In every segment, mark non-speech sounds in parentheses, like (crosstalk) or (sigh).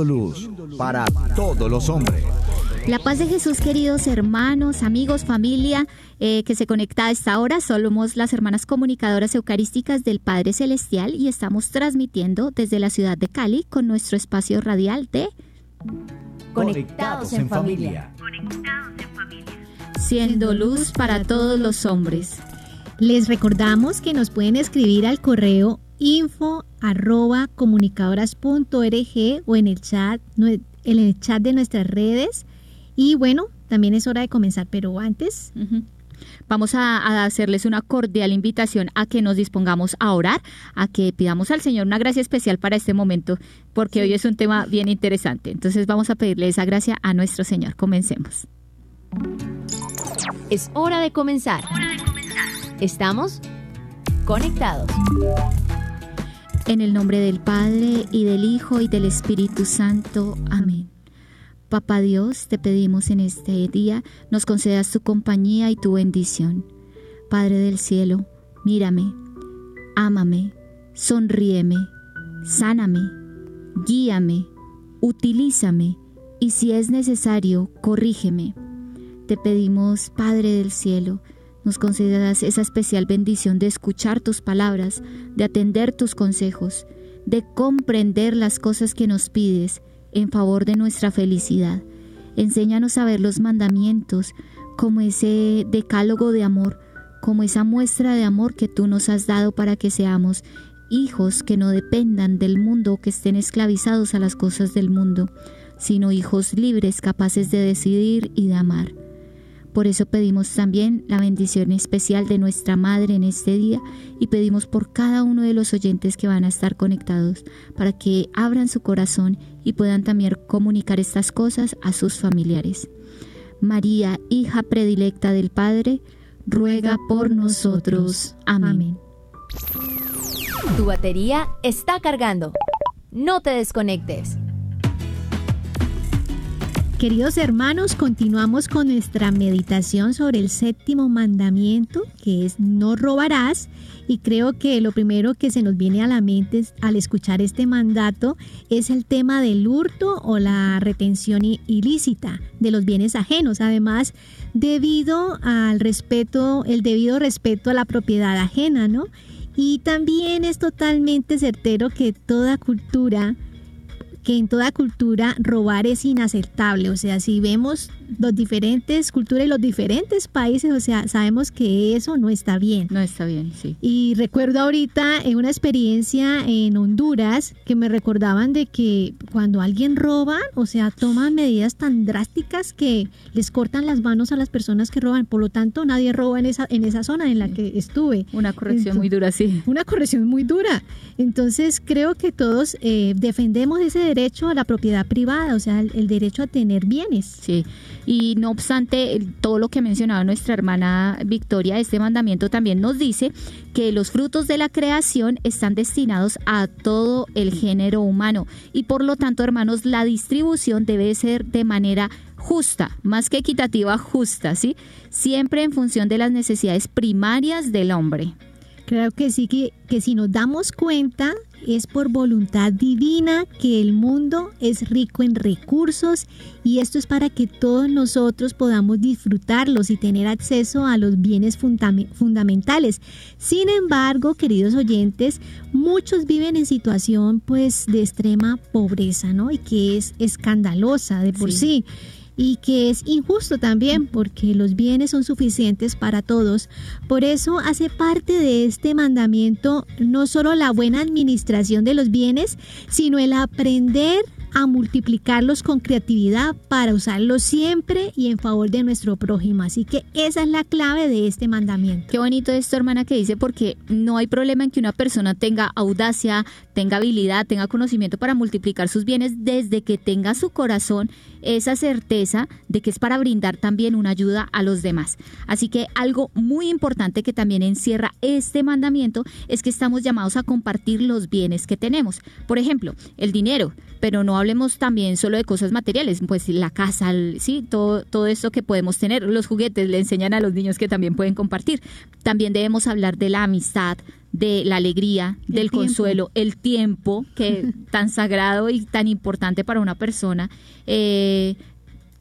Siendo luz para todos los hombres. La paz de Jesús, queridos hermanos, amigos, familia eh, que se conecta a esta hora. Somos las hermanas comunicadoras eucarísticas del Padre Celestial y estamos transmitiendo desde la ciudad de Cali con nuestro espacio radial de Conectados en familia. Siendo Luz para todos los hombres. Les recordamos que nos pueden escribir al correo info arroba comunicadoras.org o en el chat, en el chat de nuestras redes. Y bueno, también es hora de comenzar, pero antes. Vamos a, a hacerles una cordial invitación a que nos dispongamos a orar, a que pidamos al Señor una gracia especial para este momento, porque hoy es un tema bien interesante. Entonces vamos a pedirle esa gracia a nuestro Señor. Comencemos. Es hora de comenzar. Estamos conectados. En el nombre del Padre y del Hijo y del Espíritu Santo. Amén. Papá Dios, te pedimos en este día nos concedas tu compañía y tu bendición. Padre del cielo, mírame, ámame, sonríeme, sáname, guíame, utilízame y si es necesario, corrígeme. Te pedimos, Padre del cielo, nos concedas esa especial bendición de escuchar tus palabras, de atender tus consejos, de comprender las cosas que nos pides en favor de nuestra felicidad. Enséñanos a ver los mandamientos como ese decálogo de amor, como esa muestra de amor que tú nos has dado para que seamos hijos que no dependan del mundo que estén esclavizados a las cosas del mundo, sino hijos libres capaces de decidir y de amar. Por eso pedimos también la bendición especial de nuestra Madre en este día y pedimos por cada uno de los oyentes que van a estar conectados para que abran su corazón y puedan también comunicar estas cosas a sus familiares. María, hija predilecta del Padre, ruega por nosotros. Amén. Tu batería está cargando. No te desconectes. Queridos hermanos, continuamos con nuestra meditación sobre el séptimo mandamiento, que es no robarás. Y creo que lo primero que se nos viene a la mente al escuchar este mandato es el tema del hurto o la retención ilícita de los bienes ajenos. Además, debido al respeto, el debido respeto a la propiedad ajena, ¿no? Y también es totalmente certero que toda cultura que en toda cultura robar es inaceptable. O sea, si vemos las diferentes culturas y los diferentes países, o sea, sabemos que eso no está bien. No está bien, sí. Y recuerdo ahorita en una experiencia en Honduras que me recordaban de que cuando alguien roba, o sea, toman medidas tan drásticas que les cortan las manos a las personas que roban. Por lo tanto, nadie roba en esa, en esa zona en la que estuve. Una corrección muy dura, sí. Una corrección muy dura. Entonces creo que todos eh, defendemos ese derecho a la propiedad privada, o sea, el, el derecho a tener bienes. Sí, y no obstante todo lo que mencionaba nuestra hermana Victoria, este mandamiento también nos dice que los frutos de la creación están destinados a todo el género humano y por lo tanto, hermanos, la distribución debe ser de manera justa, más que equitativa, justa, ¿sí? Siempre en función de las necesidades primarias del hombre. Creo que sí, que, que si nos damos cuenta, es por voluntad divina que el mundo es rico en recursos y esto es para que todos nosotros podamos disfrutarlos y tener acceso a los bienes fundame- fundamentales. Sin embargo, queridos oyentes, muchos viven en situación pues de extrema pobreza, ¿no? Y que es escandalosa de por Sí. sí y que es injusto también porque los bienes son suficientes para todos. Por eso hace parte de este mandamiento no solo la buena administración de los bienes, sino el aprender a multiplicarlos con creatividad para usarlos siempre y en favor de nuestro prójimo. Así que esa es la clave de este mandamiento. Qué bonito esto, hermana, que dice, porque no hay problema en que una persona tenga audacia, tenga habilidad, tenga conocimiento para multiplicar sus bienes desde que tenga su corazón esa certeza de que es para brindar también una ayuda a los demás. Así que algo muy importante que también encierra este mandamiento es que estamos llamados a compartir los bienes que tenemos. Por ejemplo, el dinero, pero no hablemos también solo de cosas materiales, pues la casa, sí, todo, todo esto que podemos tener, los juguetes le enseñan a los niños que también pueden compartir. También debemos hablar de la amistad, de la alegría, del consuelo, el tiempo, que (laughs) tan sagrado y tan importante para una persona. Eh,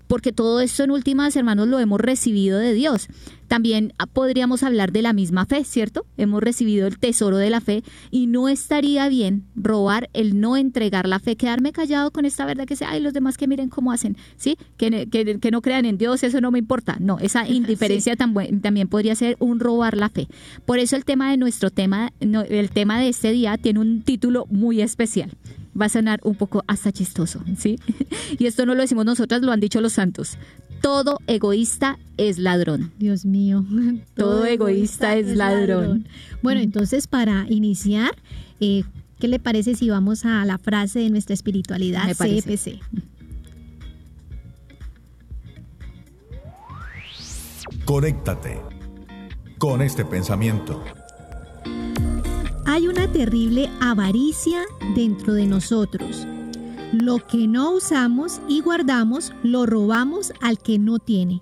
porque todo esto en últimas, hermanos, lo hemos recibido de Dios. También podríamos hablar de la misma fe, ¿cierto? Hemos recibido el tesoro de la fe y no estaría bien robar el no entregar la fe, quedarme callado con esta verdad que sea, ay, los demás que miren cómo hacen, ¿sí? Que, que, no crean en Dios, eso no me importa. No, esa (laughs) indiferencia también podría ser un robar la fe. Por eso el tema de nuestro tema, el tema de este día tiene un título muy especial va a sonar un poco hasta chistoso, ¿sí? (laughs) Y esto no lo decimos nosotras, lo han dicho los santos. Todo egoísta es ladrón. Dios mío. (laughs) Todo, egoísta, es, ladrón. Bueno, entonces para iniciar, eh, ¿qué le parece si vamos a la frase de nuestra espiritualidad CPC? Conéctate con este pensamiento hay una terrible avaricia dentro de nosotros. Lo que no usamos y guardamos lo robamos al que no tiene.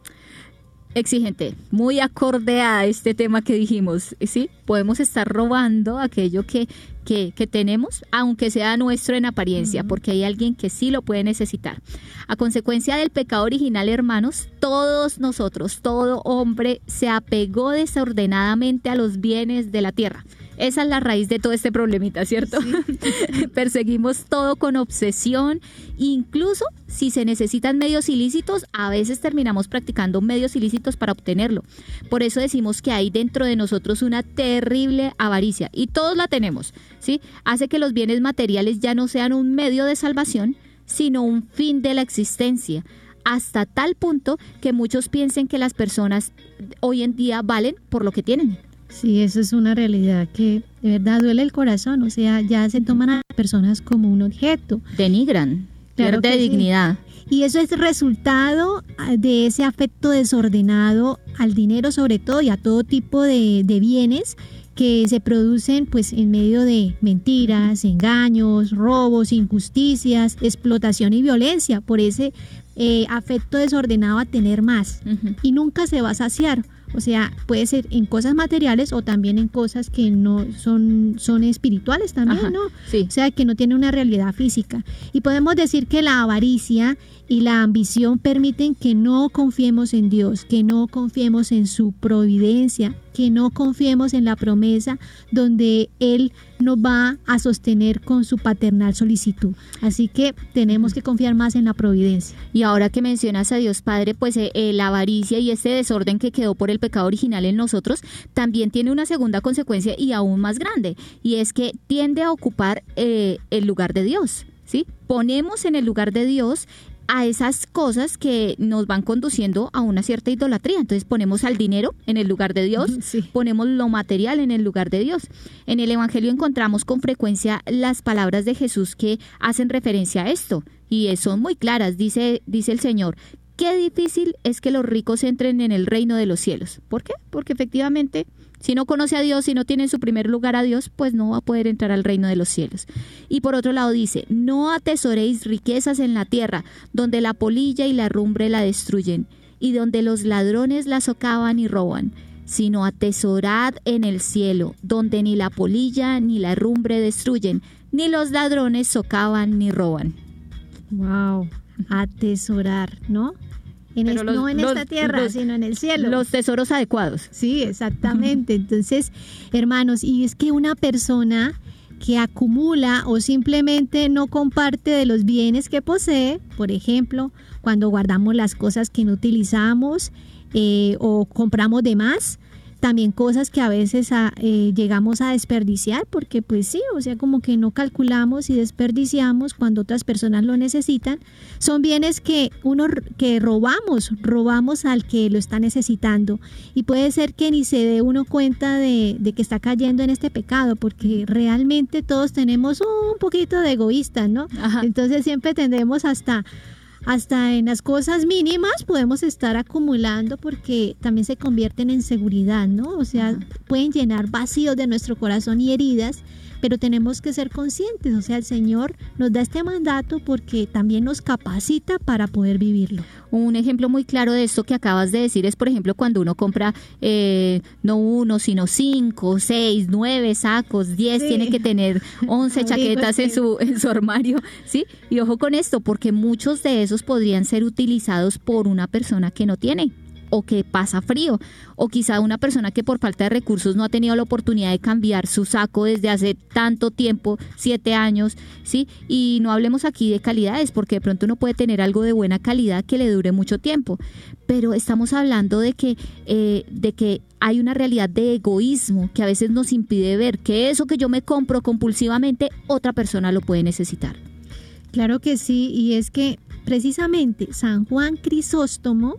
Exigente, muy acorde a este tema que dijimos, ¿sí? Podemos estar robando aquello que, que, tenemos, aunque sea nuestro en apariencia, porque hay alguien que sí lo puede necesitar. A consecuencia del pecado original, hermanos, todos nosotros, todo hombre, se apegó desordenadamente a los bienes de la tierra esa es la raíz de todo este problemita, ¿cierto? (laughs) Perseguimos todo con obsesión, incluso si se necesitan medios ilícitos, a veces terminamos practicando medios ilícitos para obtenerlo. Por eso decimos que hay dentro de nosotros una terrible avaricia y todos la tenemos, ¿sí? Hace que los bienes materiales ya no sean un medio de salvación, sino un fin de la existencia hasta tal punto que muchos piensen que las personas hoy en día valen por lo que tienen. Sí, eso es una realidad que de verdad duele el corazón, o sea, ya se toman a personas como un objeto. Denigran, pierde dignidad. Y eso es resultado ah, de ese afecto desordenado al dinero sobre todo y a todo tipo de, bienes que se producen pues en medio de mentiras, engaños, robos, injusticias, explotación y violencia por ese eh, afecto desordenado a tener más y nunca se va a saciar o sea, puede ser en cosas materiales o también en cosas que no son, son espirituales también, ¿no? Sí. O sea, que no tiene una realidad física. Y podemos decir que la avaricia y la ambición permiten que no confiemos en Dios, que no confiemos en su providencia, que no confiemos en la promesa donde Él nos va a sostener con su paternal solicitud. Así que tenemos que confiar más en la providencia. Y ahora que mencionas a Dios Padre, pues eh, eh, la avaricia y este desorden que quedó por el pecado original en nosotros también tiene una segunda consecuencia y aún más grande, y es que tiende a ocupar eh, el lugar de Dios. ¿Sí? Ponemos en el lugar de Dios a esas cosas que nos van conduciendo a una cierta idolatría. Entonces ponemos al dinero en el lugar de Dios, (laughs) ponemos lo material en el lugar de Dios. En el Evangelio encontramos con frecuencia las palabras de Jesús que hacen referencia a esto y son muy claras. Dice, dice el Señor, qué difícil es que los ricos entren en el reino de los cielos. ¿Por qué? Porque efectivamente si no conoce a Dios, si no tiene en su primer lugar a Dios, pues no va a poder entrar al reino de los cielos. Y por otro lado dice, no atesoréis riquezas en la tierra, donde la polilla y la rumbre la destruyen, y donde los ladrones la socavan y roban, sino atesorad en el cielo, donde ni la polilla ni la rumbre destruyen, ni los ladrones socavan ni roban. Wow, atesorar, ¿no? No en esta tierra, sino en el cielo. Los tesoros adecuados. Sí, exactamente. Entonces, hermanos, y es que una persona que acumula o simplemente no comparte de los bienes que posee, por ejemplo, cuando guardamos las cosas que no utilizamos eh, o compramos de más, también cosas que a veces eh, llegamos a desperdiciar, porque pues sí, o sea, como que no calculamos y desperdiciamos cuando otras personas lo necesitan. Son bienes que uno que robamos, robamos al que lo está necesitando. Y puede ser que ni se dé uno cuenta de, que está cayendo en este pecado, porque realmente todos tenemos un poquito de egoísta, ¿no? Entonces siempre tendemos hasta hasta en las cosas mínimas podemos estar acumulando porque también se convierten en seguridad, ¿no? O sea, pueden llenar vacíos de nuestro corazón y heridas pero tenemos que ser conscientes, o sea, el Señor nos da este mandato porque también nos capacita para poder vivirlo. Un ejemplo muy claro de esto que acabas de decir es, por ejemplo, cuando uno compra eh, no uno, sino cinco, seis, nueve sacos, diez, tiene que tener (laughs) once chaquetas en su, en su armario, ¿sí? Y ojo con esto, porque muchos de esos podrían ser utilizados por una persona que no tiene o que pasa frío, o quizá una persona que por falta de recursos no ha tenido la oportunidad de cambiar su saco desde hace tanto tiempo, siete años, ¿sí? Y no hablemos aquí de calidades, porque de pronto uno puede tener algo de buena calidad que le dure mucho tiempo, pero estamos hablando de que, eh, de que hay una realidad de egoísmo que a veces nos impide ver que eso que yo me compro compulsivamente, otra persona lo puede necesitar. Claro que sí, y es que precisamente San Juan Crisóstomo,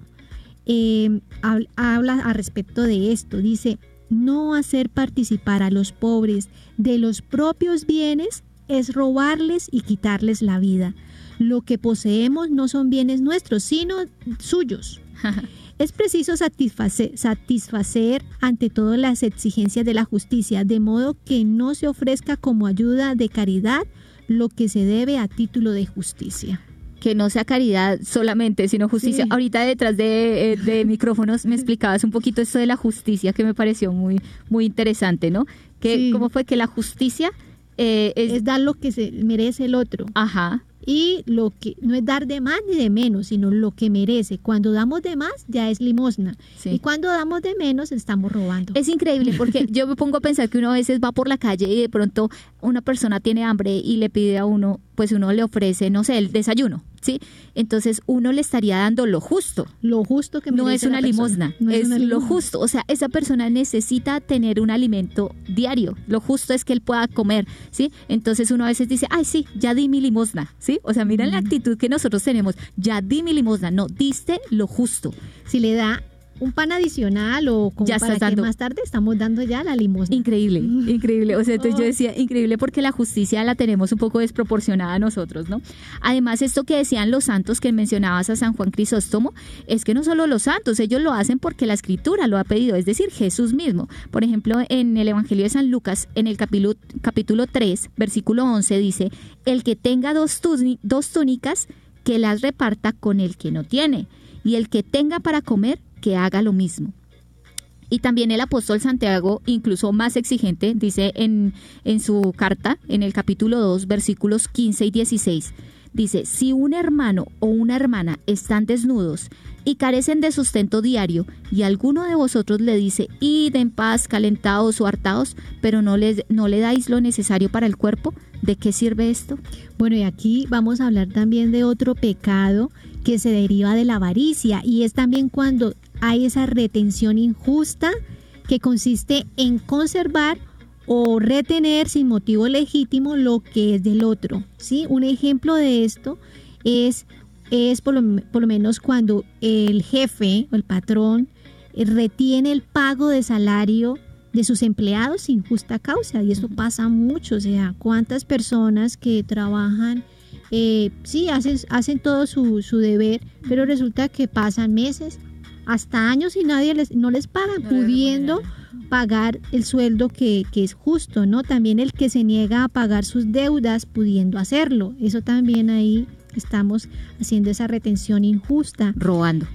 eh, habla a respecto de esto. Dice, no hacer participar a los pobres de los propios bienes es robarles y quitarles la vida. Lo que poseemos no son bienes nuestros, sino suyos. (laughs) es preciso satisfacer, satisfacer ante todo las exigencias de la justicia, de modo que no se ofrezca como ayuda de caridad lo que se debe a título de justicia que no sea caridad solamente, sino justicia. Ahorita detrás de, eh, (laughs) micrófonos me explicabas un poquito esto de la justicia que me pareció muy, muy interesante, ¿no? Que, ¿Cómo fue que la justicia eh, es... es... dar lo que se merece el otro? Ajá y lo que no es dar de más ni de menos, sino lo que merece. Cuando damos de más ya es limosna y cuando damos de menos estamos robando. Es increíble porque yo me pongo a pensar que uno a veces va por la calle y de pronto una persona tiene hambre y le pide a uno, pues uno le ofrece, no sé, el desayuno, ¿sí? Entonces uno le estaría dando lo justo. Lo justo que No es una limosna, es, lo justo. O sea, esa persona necesita tener un alimento diario. Lo justo es que él pueda comer, ¿sí? Entonces uno a veces dice, ay, sí, ya di mi limosna, ¿sí? O sea, miren la actitud que nosotros tenemos. Ya di mi limosna. No, diste lo justo. Si le da un pan adicional o como ya para que más tarde estamos dando ya la limosna. Increíble, (laughs) increíble. O sea, entonces yo decía, increíble porque la justicia la tenemos un poco desproporcionada a nosotros, ¿no? Además, esto que decían los santos que mencionabas a San Juan Crisóstomo, es que no solo los santos, ellos lo hacen porque la escritura lo ha pedido, es decir, Jesús mismo. Por ejemplo, en el Evangelio de San Lucas, en el capítulo, capítulo 3, versículo 11, dice, el que tenga dos, dos túnicas, que las reparta con el que no tiene, y el que tenga para comer, haga lo mismo. Y también el apóstol Santiago, incluso más exigente, dice en, en su carta, en el capítulo 2, versículos 15 y 16, dice, si un hermano o una hermana están desnudos y carecen de sustento diario, y alguno de vosotros le dice, id en paz, calentados o hartados, pero no, les, no le dais lo necesario para el cuerpo, ¿de qué sirve esto? Bueno, y aquí vamos a hablar también de otro pecado que se deriva de la avaricia, y es también cuando hay esa retención injusta que consiste en conservar o retener sin motivo legítimo lo que es del otro. ¿sí? Un ejemplo de esto es, es por, lo, por lo menos cuando el jefe o el patrón retiene el pago de salario de sus empleados sin justa causa y eso pasa mucho, o sea, cuántas personas que trabajan, eh, sí, hacen, hacen todo su, su deber, pero resulta que pasan meses, hasta años y nadie les, no les paga, pudiendo pagar el sueldo que, que, es justo, ¿no? También el que se niega a pagar sus deudas pudiendo hacerlo. Eso también ahí estamos haciendo esa retención injusta. Robando.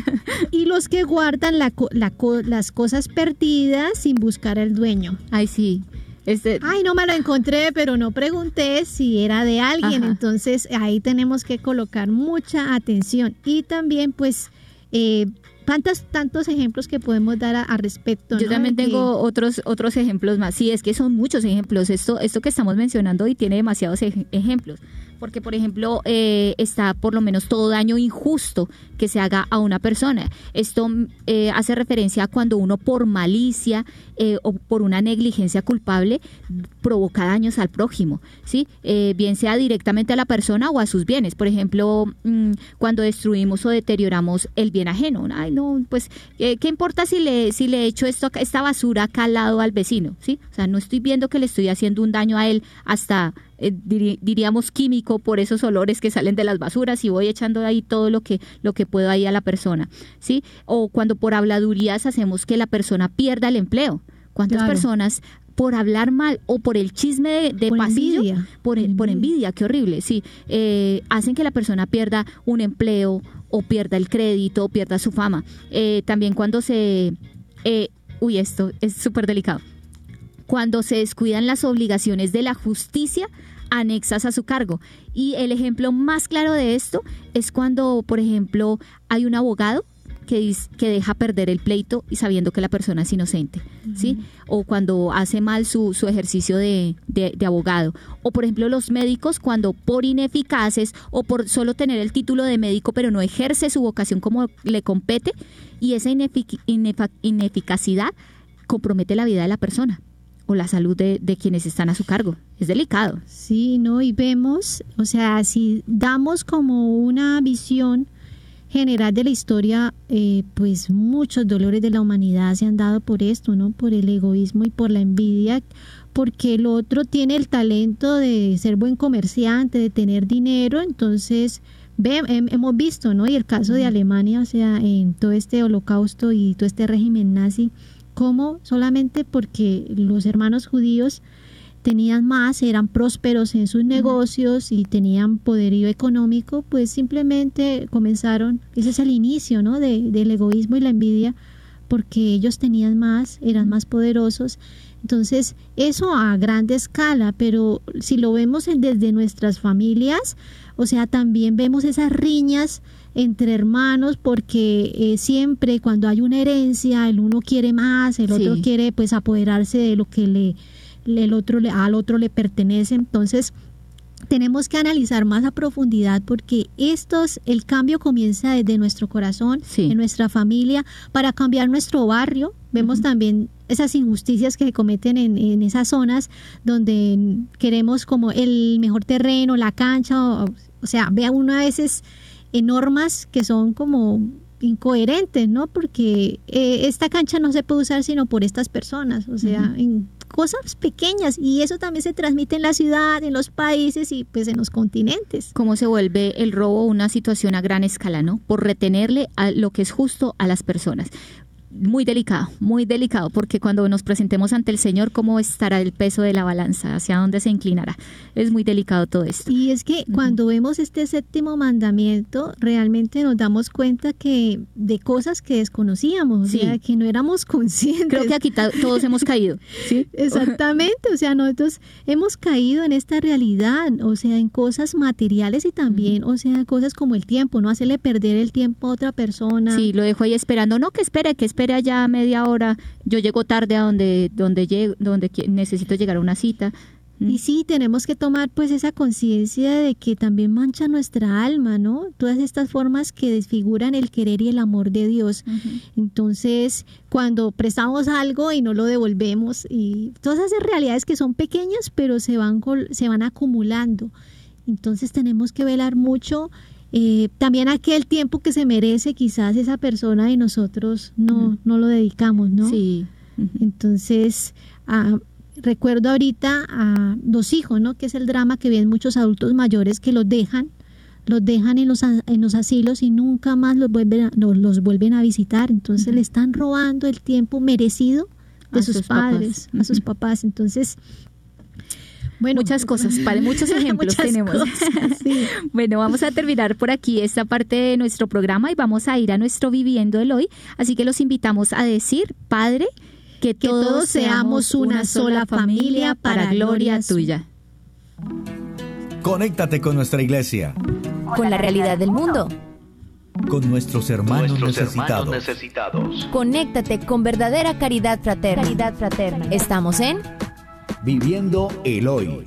(laughs) y los que guardan la, la, las cosas perdidas sin buscar al dueño. Ay, sí. Este... Ay, no me lo encontré, pero no pregunté si era de alguien. Entonces ahí tenemos que colocar mucha atención. Y también pues... Eh, tantos, tantos ejemplos que podemos dar a, respecto. Yo también tengo otros, otros ejemplos más. Sí, es que son muchos ejemplos. Esto, esto que estamos mencionando y tiene demasiados ejemplos. Porque por ejemplo eh, está por lo menos todo daño injusto que se haga a una persona. Esto eh, hace referencia a cuando uno por malicia eh, o por una negligencia culpable provoca daños al prójimo, ¿sí? bien sea directamente a la persona o a sus bienes. Por ejemplo, mm, cuando destruimos o deterioramos el bien ajeno. Ay, no, pues, ¿qué importa si le, si le echo esto, esta basura acá al lado al vecino? ¿sí? O sea, no estoy viendo que le estoy haciendo un daño a él hasta eh, diríamos químico por esos olores que salen de las basuras y voy echando ahí todo lo que lo que puedo ahí a la persona, ¿sí? O cuando por habladurías hacemos que la persona pierda el empleo. ¿Cuántas personas por hablar mal o por el chisme de, pasillo, Por, por, envidia. qué horrible, sí, eh, hacen que la persona pierda un empleo o pierda el crédito o pierda su fama. Eh, también cuando se... uy, esto es súper delicado cuando se descuidan las obligaciones de la justicia anexas a su cargo. Y el ejemplo más claro de esto es cuando, por ejemplo, hay un abogado que, que deja perder el pleito y sabiendo que la persona es inocente, ¿sí? O cuando hace mal su, su ejercicio de, de, abogado. O, por ejemplo, los médicos cuando por ineficaces o por solo tener el título de médico pero no ejerce su vocación como le compete y esa ineficacidad compromete la vida de la persona o la salud de, quienes están a su cargo. Es delicado. Sí, ¿no? Y vemos, o sea, si damos como una visión general de la historia, eh, pues muchos dolores de la humanidad se han dado por esto, ¿no? Por el egoísmo y por la envidia, porque el otro tiene el talento de ser buen comerciante, de tener dinero, entonces ve, hemos visto, ¿no? Y el caso de Alemania, o sea, en todo este holocausto y todo este régimen nazi, ¿Cómo? Solamente porque los hermanos judíos tenían más, eran prósperos en sus negocios y tenían poderío económico, pues simplemente comenzaron, ese es el inicio ¿no? de, del egoísmo y la envidia, porque ellos tenían más, eran más poderosos. Entonces, eso a grande escala, pero si lo vemos desde nuestras familias, o sea, también vemos esas riñas entre hermanos porque eh, siempre cuando hay una herencia el uno quiere más, el otro quiere pues apoderarse de lo que le, el otro le, al otro le pertenece. Entonces, tenemos que analizar más a profundidad porque estos, el cambio comienza desde nuestro corazón, en nuestra familia, para cambiar nuestro barrio. Vemos también esas injusticias que se cometen en, en, esas zonas donde queremos como el mejor terreno, la cancha, o, o sea, vea uno a veces normas que son como incoherentes, ¿no? Porque eh, esta cancha no se puede usar sino por estas personas, o sea, en cosas pequeñas y eso también se transmite en la ciudad, en los países y pues en los continentes. ¿Cómo se vuelve el robo una situación a gran escala, ¿no? Por retenerle a lo que es justo a las personas muy delicado, muy delicado, porque cuando nos presentemos ante el Señor, ¿cómo estará el peso de la balanza? ¿Hacia dónde se inclinará? Es muy delicado todo esto. Y es que cuando vemos este séptimo mandamiento, realmente nos damos cuenta que de cosas que desconocíamos, o sea, que no éramos conscientes. Creo que aquí todos hemos caído. ¿sí? (laughs) Exactamente, o sea, nosotros hemos caído en esta realidad, o sea, en cosas materiales y también, o sea, cosas como el tiempo, no hacerle perder el tiempo a otra persona. Sí, lo dejo ahí esperando, no, que espere, que espere espere allá media hora, yo llego tarde a donde, donde, llego, donde necesito llegar a una cita. Mm. Y sí, tenemos que tomar pues esa conciencia de que también mancha nuestra alma, ¿no? Todas estas formas que desfiguran el querer y el amor de Dios. Entonces, cuando prestamos algo y no lo devolvemos, y todas esas realidades que son pequeñas, pero se van, se van acumulando. Entonces tenemos que velar mucho eh, también aquel tiempo que se merece quizás esa persona y nosotros no, no lo dedicamos, ¿no? Sí. Entonces, ah, recuerdo ahorita a dos hijos, ¿no? Que es el drama que ven muchos adultos mayores que los dejan, los dejan en los, en los asilos y nunca más los vuelven a, los, vuelven a visitar. Entonces le están robando el tiempo merecido de sus, padres, a sus papás. Entonces, bueno, muchas cosas, para muchos (laughs) ejemplos tenemos. (laughs) bueno, vamos a terminar por aquí esta parte de nuestro programa y vamos a ir a nuestro Viviendo el Hoy. Así que los invitamos a decir, Padre, que, todos, seamos una sola familia para gloria tuya. Conéctate con nuestra iglesia. Con la realidad del mundo. Con nuestros hermanos, necesitados. Conéctate con verdadera caridad fraterna. Caridad fraterna. Estamos en Viviendo el hoy.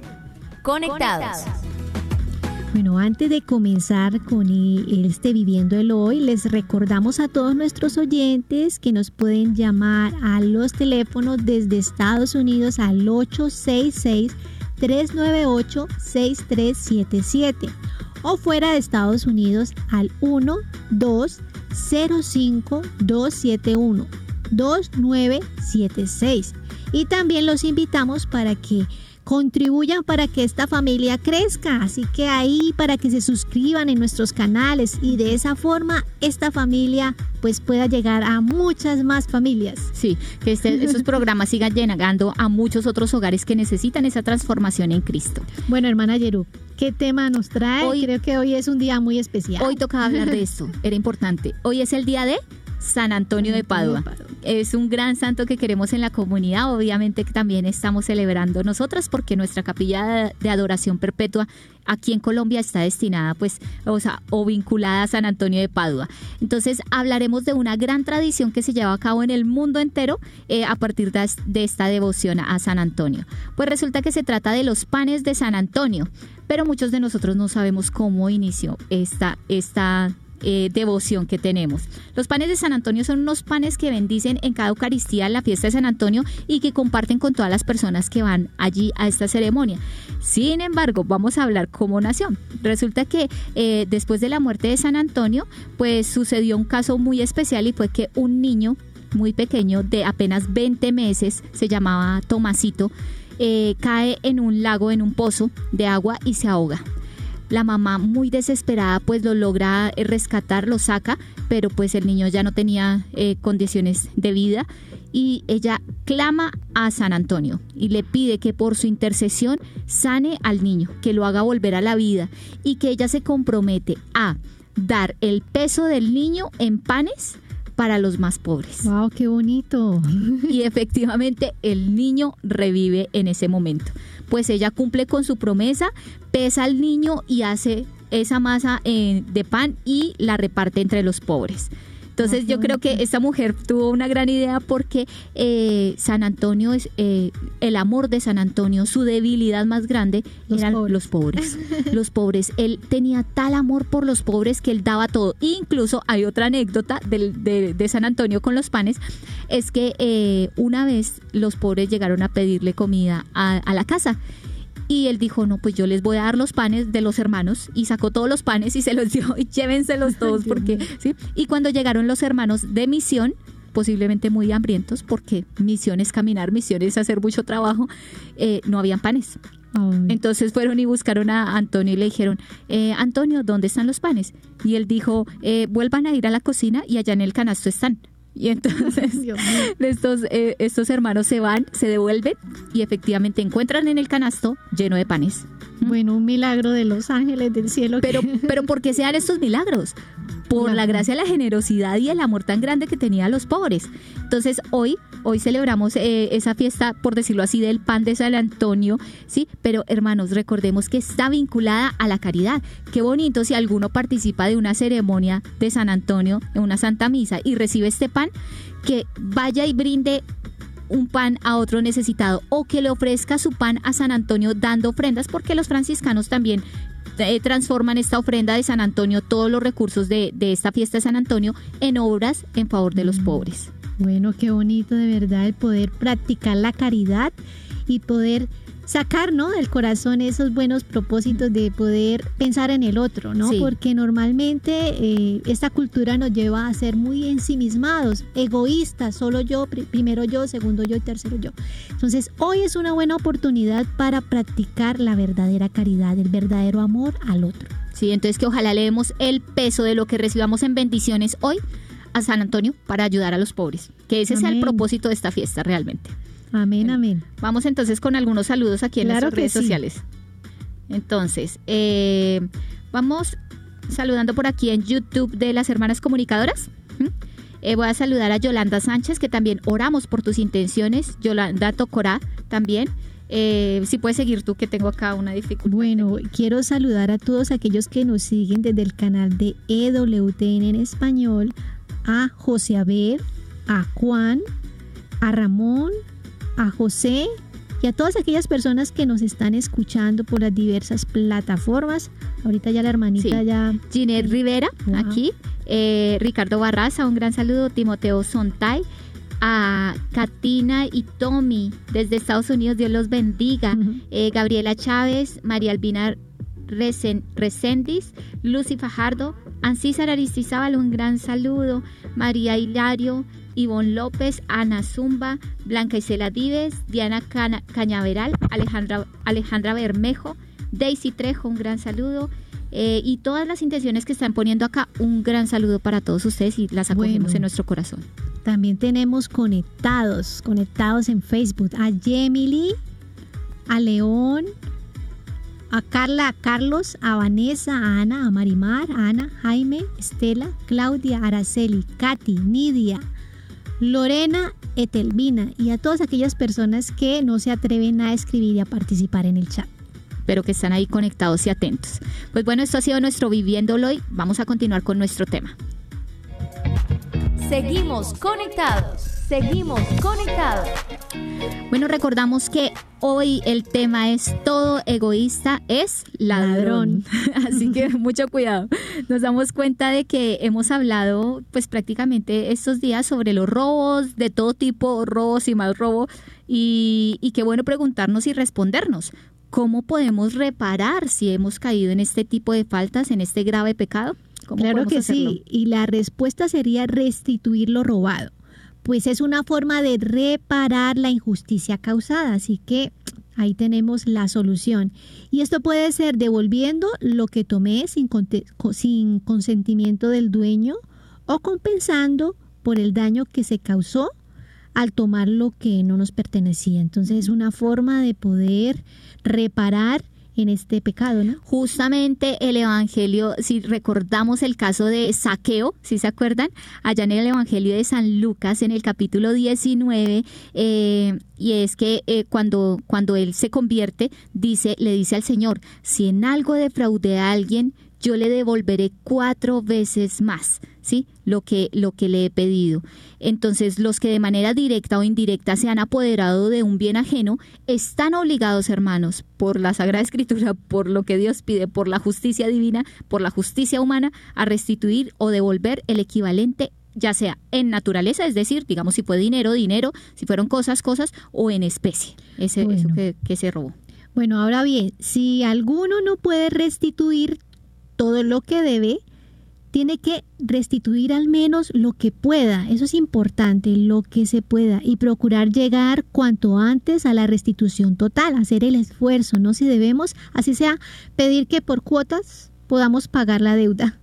Conectados. Bueno, antes de comenzar con este Viviendo el Hoy, les recordamos a todos nuestros oyentes que nos pueden llamar a los teléfonos desde Estados Unidos al 866-398-6377 o fuera de Estados Unidos al 1 205 271 2976. Y también los invitamos para que contribuyan para que esta familia crezca. Así que ahí para que se suscriban en nuestros canales y de esa forma esta familia pues pueda llegar a muchas más familias. Sí, que este, esos programas sigan llegando a muchos otros hogares que necesitan esa transformación en Cristo. Bueno, hermana Yeru, ¿qué tema nos trae? Hoy, Creo que hoy es un día muy especial. Hoy tocaba hablar de esto, era importante. Hoy es el día de San Antonio de Padua. Es un gran santo que queremos en la comunidad, obviamente que también estamos celebrando nosotras porque nuestra capilla de adoración perpetua aquí en Colombia está destinada pues o, sea, o vinculada a San Antonio de Padua. Entonces hablaremos de una gran tradición que se lleva a cabo en el mundo entero eh, a partir de, de esta devoción a San Antonio. Pues resulta que se trata de los panes de San Antonio, pero muchos de nosotros no sabemos cómo inició esta, esta eh, devoción que tenemos. Los panes de San Antonio son unos panes que bendicen en cada Eucaristía en la fiesta de San Antonio y que comparten con todas las personas que van allí a esta ceremonia. Sin embargo, vamos a hablar cómo nació. Resulta que eh, después de la muerte de San Antonio, pues sucedió un caso muy especial y fue que un niño muy pequeño de apenas 20 meses, se llamaba Tomasito, eh, cae en un lago, en un pozo de agua y se ahoga. La mamá muy desesperada pues lo logra eh, rescatar, lo saca, pero pues el niño ya no tenía eh, condiciones de vida. Y ella clama a San Antonio y le pide que por su intercesión sane al niño, que lo haga volver a la vida y que ella se compromete a dar el peso del niño en panes para los más pobres. ¡Wow, qué bonito! Y efectivamente el niño revive en ese momento. Pues ella cumple con su promesa, pesa al niño y hace esa masa eh, de pan y la reparte entre los pobres. Entonces yo creo que esta mujer tuvo una gran idea porque eh, San Antonio es eh, el amor de San Antonio, su debilidad más grande eran los pobres. (laughs) los pobres. Él tenía tal amor por los pobres que él daba todo. Incluso hay otra anécdota de, de, San Antonio con los panes, es que eh, una vez los pobres llegaron a pedirle comida a, a la casa y él dijo, no, pues yo les voy a dar los panes de los hermanos y sacó todos los panes y se los (laughs) dio y llévenselos todos porque, ¿sí? Y cuando llegaron los hermanos de misión, posiblemente muy hambrientos porque misión es caminar, misión es hacer mucho trabajo, eh, no habían panes. Entonces fueron y buscaron a Antonio y le dijeron, eh, Antonio, ¿dónde están los panes? Y él dijo, eh, vuelvan a ir a la cocina y allá en el canasto están. Y entonces estos, eh, estos hermanos se van, se devuelven y efectivamente encuentran en el canasto lleno de panes. Bueno, un milagro de los ángeles del cielo. Pero, pero ¿por qué se dan estos milagros? Por la gracia, la generosidad y el amor tan grande que tenía a los pobres. Entonces hoy, hoy celebramos eh, esa fiesta, por decirlo así, del pan de San Antonio, ¿sí? Pero hermanos, recordemos que está vinculada a la caridad. Qué bonito si alguno participa de una ceremonia de San Antonio, en una santa misa, y recibe este pan, que vaya y brinde un pan a otro necesitado o que le ofrezca su pan a San Antonio dando ofrendas, porque los franciscanos también eh, transforman esta ofrenda de San Antonio, todos los recursos de, de, esta fiesta de San Antonio, en obras en favor de los mm. pobres. Bueno, qué bonito de verdad el poder practicar la caridad y poder sacar ¿no? del corazón esos buenos propósitos de poder pensar en el otro, ¿no? Porque normalmente eh, esta cultura nos lleva a ser muy ensimismados, egoístas, solo yo, primero yo, segundo yo y tercero yo. Entonces, hoy es una buena oportunidad para practicar la verdadera caridad, el verdadero amor al otro. Sí, entonces que ojalá leemos el peso de lo que recibamos en bendiciones hoy a San Antonio para ayudar a los pobres, que ese es el propósito de esta fiesta realmente. Amén, amén. Vamos entonces con algunos saludos aquí en las redes sociales. Entonces, eh, vamos saludando por aquí en YouTube de las hermanas comunicadoras. Eh, voy a saludar a Yolanda Sánchez, que también oramos por tus intenciones. Yolanda Tocorá también. Eh, si puedes seguir tú, que tengo acá una dificultad. Bueno, quiero saludar a todos aquellos que nos siguen desde el canal de EWTN en español, a José Abel, a Juan, a Ramón, a José, y a todas aquellas personas que nos están escuchando por las diversas plataformas. Ahorita ya la hermanita ya... Ginette Rivera, aquí. Eh, Ricardo Barraza, un gran saludo. Timoteo Sontay. A Katina y Tommy desde Estados Unidos, Dios los bendiga. Eh, Gabriela Chávez, María Albina Recendis, Lucy Fajardo, Ancísar Aristizábal, un gran saludo. María Hilario, Ivonne López, Ana Zumba, Blanca Isela Dives, Diana Cañaveral, Alejandra, Alejandra Bermejo, Daisy Trejo, un gran saludo. Eh, y todas las intenciones que están poniendo acá, un gran saludo para todos ustedes y las acogemos en nuestro corazón. También tenemos conectados, conectados en Facebook a Jemily, a León, a Carla, a Carlos, a Vanessa, a Ana, a Marimar, a Ana, Jaime, Estela, Claudia, Araceli, Katy, Nidia, Lorena Etelvina y a todas aquellas personas que no se atreven a escribir y a participar en el chat. Pero que están ahí conectados y atentos. Pues bueno, esto ha sido nuestro Viviéndolo hoy. Vamos a continuar con nuestro tema. Seguimos conectados. Seguimos conectados. Bueno, recordamos que hoy el tema es todo egoísta es ladrón. (laughs) Así que mucho cuidado. Nos damos cuenta de que hemos hablado pues prácticamente estos días sobre los robos, de todo tipo, robos y mal robo. Y, y qué bueno preguntarnos y respondernos. ¿Cómo podemos reparar si hemos caído en este tipo de faltas, en este grave pecado? Claro que sí, y la respuesta sería restituir lo robado pues es una forma de reparar la injusticia causada. Así que ahí tenemos la solución. Y esto puede ser devolviendo lo que tomé sin, consentimiento del dueño o compensando por el daño que se causó al tomar lo que no nos pertenecía. Entonces es una forma de poder reparar en este pecado, ¿no? Justamente el Evangelio, si recordamos el caso de Saqueo, si se acuerdan, allá en el Evangelio de San Lucas, en el capítulo 19, eh, y es que eh, cuando, cuando él se convierte, dice, le dice al Señor, si en algo defraude a alguien, yo le devolveré cuatro veces más, ¿sí? Lo que, lo que le he pedido. Entonces, los que de manera directa o indirecta se han apoderado de un bien ajeno, están obligados, hermanos, por la Sagrada Escritura, por lo que Dios pide, por la justicia divina, por la justicia humana, a restituir o devolver el equivalente ya sea en naturaleza, es decir, digamos si fue dinero, dinero, si fueron cosas, cosas, o en especie, ese, eso que, que se robó. Bueno, ahora bien, si alguno no puede restituir todo lo que debe, tiene que restituir al menos lo que pueda, eso es importante, lo que se pueda, y procurar llegar cuanto antes a la restitución total, hacer el esfuerzo, ¿no? Si debemos, así sea, pedir que por cuotas podamos pagar la deuda.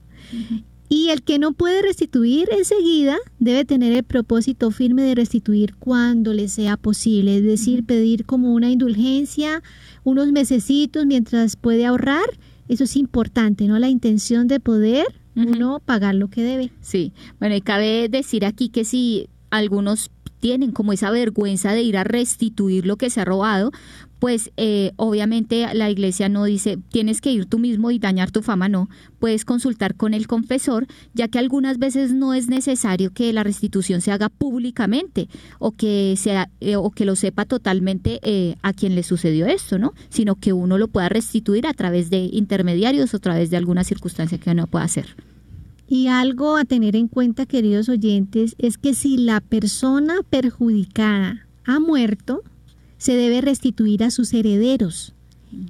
Y el que no puede restituir enseguida debe tener el propósito firme de restituir cuando le sea posible, es decir, pedir como una indulgencia unos mesecitos mientras puede ahorrar eso es importante, ¿no? La intención de poder uno pagar lo que debe. Sí, bueno, y cabe decir aquí que si algunos tienen como esa vergüenza de ir a restituir lo que se ha robado, pues eh, obviamente la iglesia no dice tienes que ir tú mismo y dañar tu fama, no. Puedes consultar con el confesor, ya que algunas veces no es necesario que la restitución se haga públicamente o que sea eh, o que lo sepa totalmente eh, a quien le sucedió esto, ¿no? Sino que uno lo pueda restituir a través de intermediarios o a través de alguna circunstancia que uno pueda hacer. Y algo a tener en cuenta, queridos oyentes, es que si la persona perjudicada ha muerto, se debe restituir a sus herederos.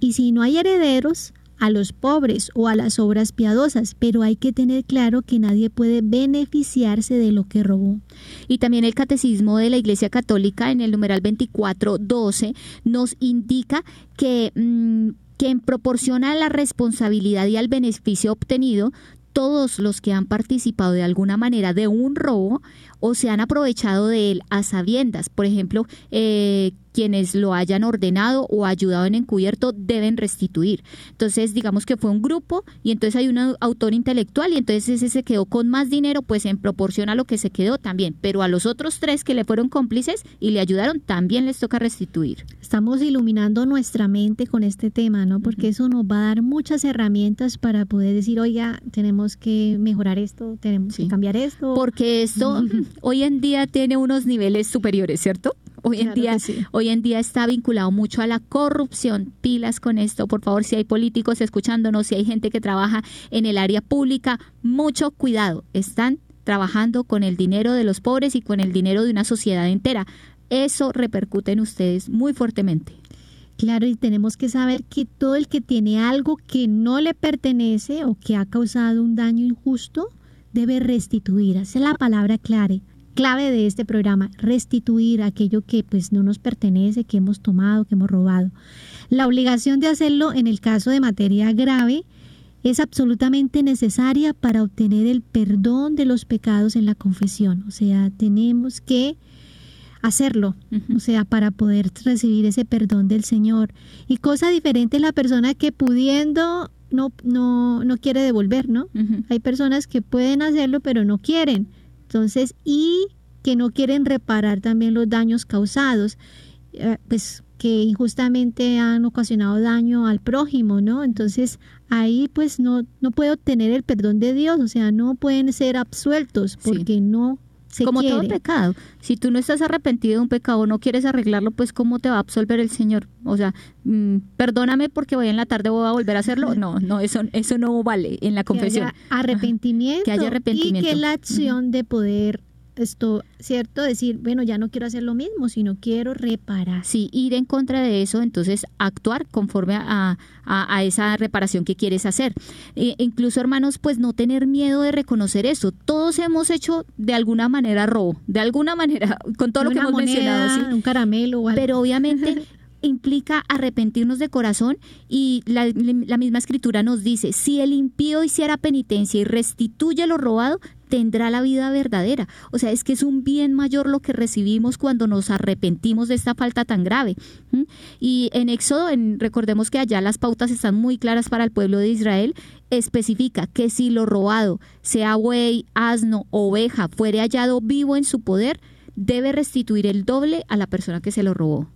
Y si no hay herederos, a los pobres o a las obras piadosas, pero hay que tener claro que nadie puede beneficiarse de lo que robó. Y también el Catecismo de la Iglesia Católica en el numeral 2412 nos indica que... Mm, que en la responsabilidad y al beneficio obtenido, todos los que han participado de alguna manera de un robo o se han aprovechado de él a sabiendas. Por ejemplo, eh, quienes lo hayan ordenado o ayudado en encubierto deben restituir. Entonces, digamos que fue un grupo y entonces hay un autor intelectual y entonces ese se quedó con más dinero, pues en proporción a lo que se quedó también. Pero a los otros tres que le fueron cómplices y le ayudaron, también les toca restituir. Estamos iluminando nuestra mente con este tema, ¿no? Porque eso nos va a dar muchas herramientas para poder decir, oiga, tenemos que mejorar esto, tenemos que cambiar esto. Porque esto hoy en día tiene unos niveles superiores, ¿cierto? Hoy en día, hoy en día está vinculado mucho a la corrupción. Pilas con esto, por favor, si hay políticos escuchándonos, si hay gente que trabaja en el área pública, mucho cuidado. Están trabajando con el dinero de los pobres y con el dinero de una sociedad entera. Eso repercute en ustedes muy fuertemente. Claro, y tenemos que saber que todo el que tiene algo que no le pertenece o que ha causado un daño injusto, debe restituir. Esa es la palabra clave, clave de este programa, restituir aquello que pues no nos pertenece, que hemos tomado, que hemos robado. La obligación de hacerlo en el caso de materia grave es absolutamente necesaria para obtener el perdón de los pecados en la confesión. O sea, tenemos que hacerlo, o sea, para poder recibir ese perdón del Señor. Y cosa diferente es la persona que pudiendo no, no, no quiere devolver, ¿no? Hay personas que pueden hacerlo pero no quieren. Entonces, y que no quieren reparar también los daños causados, eh, pues que injustamente han ocasionado daño al prójimo, ¿no? Entonces, ahí pues no, no puede obtener el perdón de Dios, o sea, no pueden ser absueltos porque no como todo pecado. Si tú no estás arrepentido de un pecado, no quieres arreglarlo, pues ¿cómo te va a absolver el Señor? O sea, mm, perdóname porque voy en la tarde voy a volver a hacerlo. No, no, eso, eso no vale en la confesión. arrepentimiento. Que haya arrepentimiento. Y que la acción de poder esto, ¿cierto? Decir, bueno, ya no quiero hacer lo mismo, sino quiero reparar. Sí, ir en contra de eso, entonces actuar conforme a, a, esa reparación que quieres hacer. E incluso, hermanos, pues no tener miedo de reconocer eso. Todos hemos hecho de alguna manera robo, de alguna manera, (laughs) con todo lo que hemos mencionado. ¿sí? Un caramelo o algo. Pero obviamente (laughs) implica arrepentirnos de corazón y la, la, misma escritura nos dice, si el impío hiciera penitencia y restituye lo robado, tendrá la vida verdadera. O sea, es que es un bien mayor lo que recibimos cuando nos arrepentimos de esta falta tan grave. Y en Éxodo, en, recordemos que allá las pautas están muy claras para el pueblo de Israel, especifica que si lo robado, sea buey, asno, oveja, fuere hallado vivo en su poder, debe restituir el doble a la persona que se lo robó.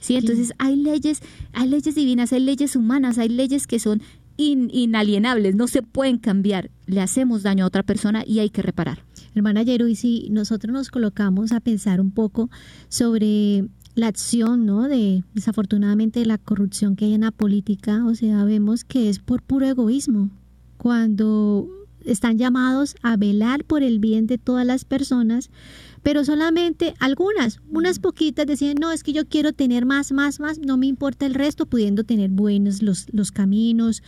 Sí, entonces hay leyes, hay leyes divinas, hay leyes humanas, hay leyes que son inalienables, no se pueden cambiar. Le hacemos daño a otra persona y hay que reparar. Hermana Yeru, y si nosotros nos colocamos a pensar un poco sobre la acción, ¿no? De desafortunadamente la corrupción que hay en la política, o sea, vemos que es por puro egoísmo. Cuando están llamados a velar por el bien de todas las personas, pero solamente algunas, unas poquitas decían, no, es que yo quiero tener más, más, más, no me importa el resto, pudiendo tener buenos los, los caminos,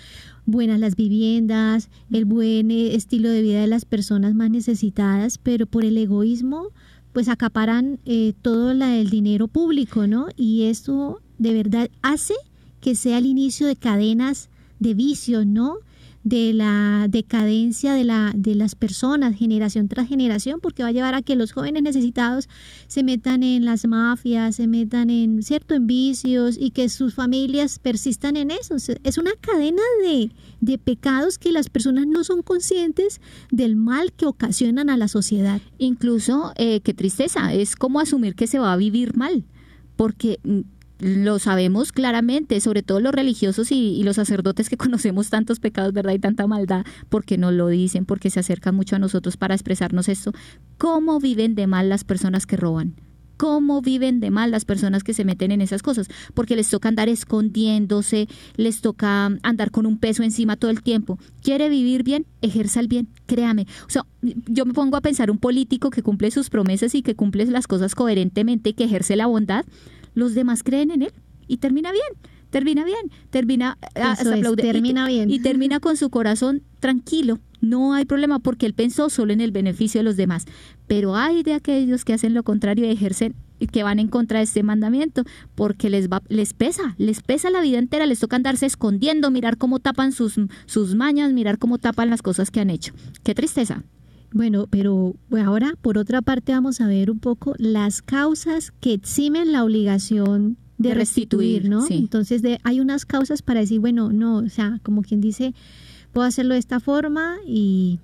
buenas las viviendas, el buen eh, estilo de vida de las personas más necesitadas, pero por el egoísmo, pues acaparan eh, todo el dinero público, ¿no? Y eso de verdad hace que sea el inicio de cadenas de vicios, ¿no? De la decadencia de, la, de las personas generación tras generación, porque va a llevar a que los jóvenes necesitados se metan en las mafias, se metan en cierto en vicios y que sus familias persistan en eso. Es una cadena de, de pecados que las personas no son conscientes del mal que ocasionan a la sociedad. Incluso, eh, qué tristeza, es como asumir que se va a vivir mal, porque mm, lo sabemos claramente, sobre todo los religiosos y, los sacerdotes que (laughs) conocemos tantos pecados, ¿verdad? Y tanta maldad, porque no lo dicen, porque se acercan mucho a nosotros para expresarnos esto. ¿Cómo viven de mal las personas que roban? cómo viven de mal las personas que se meten en esas cosas, porque les toca andar escondiéndose, les toca andar con un peso encima todo el tiempo. ¿Quiere vivir bien? Ejerza el bien, créame. O sea, yo me pongo a pensar un político que cumple sus promesas y que cumple las cosas coherentemente y que ejerce la bondad, los demás creen en él y termina bien, termina bien, termina, ah, termina bien. y termina con su corazón tranquilo. No hay problema porque él pensó solo en el beneficio de los demás. Pero hay de aquellos que hacen lo contrario y ejercen que van en contra de este mandamiento porque les va les pesa, les pesa la vida entera, les toca andarse escondiendo, mirar cómo tapan sus sus mañas, mirar cómo tapan las cosas que han hecho. Qué tristeza. Bueno, pero ahora por otra parte vamos a ver un poco las causas que eximen la obligación de, restituir, ¿no? Entonces de, hay unas causas para decir, bueno, no, o sea, como quien dice, puedo hacerlo de esta forma y,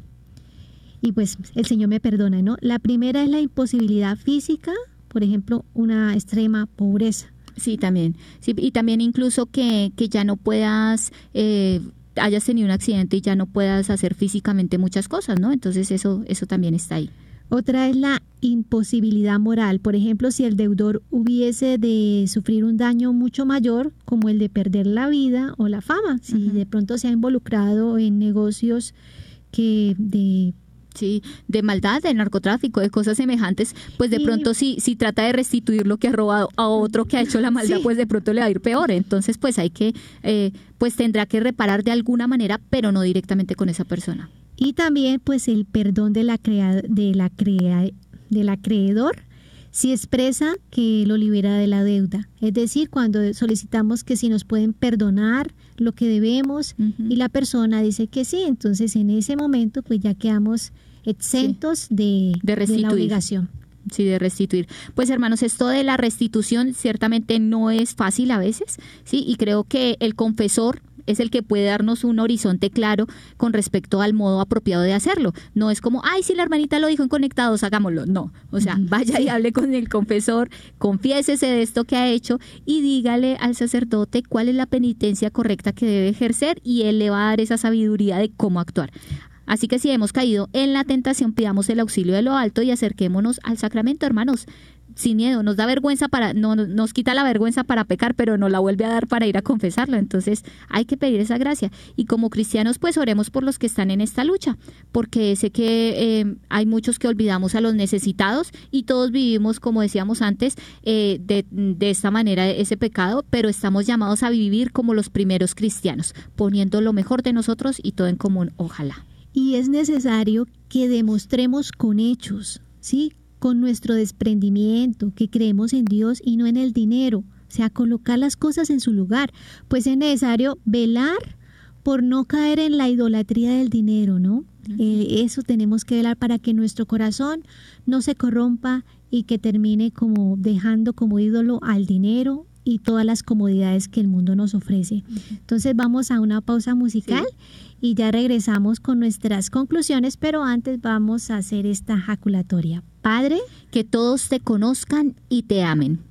y pues el Señor me perdona, ¿no? La primera es la imposibilidad física, por ejemplo, una extrema pobreza. Sí, también. Sí, y también incluso que, que ya no puedas eh, hayas tenido un accidente y ya no puedas hacer físicamente muchas cosas, ¿no? Entonces eso, eso también está ahí. Otra es la imposibilidad moral. Por ejemplo, si el deudor hubiese de sufrir un daño mucho mayor, como el de perder la vida o la fama, si de pronto se ha involucrado en negocios que de Sí, de maldad, de narcotráfico, de cosas semejantes, pues de pronto si, si trata de restituir lo que ha robado a otro que ha hecho la maldad, pues de pronto le va a ir peor. Entonces, pues hay que, eh, pues tendrá que reparar de alguna manera, pero no directamente con esa persona. Y también, pues el perdón de la, crea, de la crea, del acreedor si expresa que lo libera de la deuda. Es decir, cuando solicitamos que si nos pueden perdonar lo que debemos y la persona dice que sí, entonces en ese momento pues ya quedamos exentos de, de, la obligación. Sí, de restituir. Pues hermanos, esto de la restitución ciertamente no es fácil a veces, ¿sí? Y creo que el confesor es el que puede darnos un horizonte claro con respecto al modo apropiado de hacerlo. No es como, ay, si la hermanita lo dijo en conectados, hagámoslo. No, o sea, vaya y hable con el confesor, confiésese de esto que ha hecho y dígale al sacerdote cuál es la penitencia correcta que debe ejercer y él le va a dar esa sabiduría de cómo actuar. Así que si hemos caído en la tentación, pidamos el auxilio de lo alto y acerquémonos al sacramento, hermanos sin miedo, nos da vergüenza para, no, nos quita la vergüenza para pecar, pero nos la vuelve a dar para ir a confesarlo. Entonces hay que pedir esa gracia. Y como cristianos, pues oremos por los que están en esta lucha, porque sé que eh, hay muchos que olvidamos a los necesitados y todos vivimos, como decíamos antes, eh, de, de esta manera ese pecado, pero estamos llamados a vivir como los primeros cristianos, poniendo lo mejor de nosotros y todo en común, ojalá. Y es necesario que demostremos con hechos, ¿sí? Con nuestro desprendimiento, que creemos en Dios y no en el dinero, o sea, colocar las cosas en su lugar, pues es necesario velar por no caer en la idolatría del dinero, ¿no? Eh, eso tenemos que velar para que nuestro corazón no se corrompa y que termine como dejando como ídolo al dinero y todas las comodidades que el mundo nos ofrece. Entonces vamos a una pausa musical y ya regresamos con nuestras conclusiones, pero antes vamos a hacer esta jaculatoria. Padre, que todos te conozcan y te amen.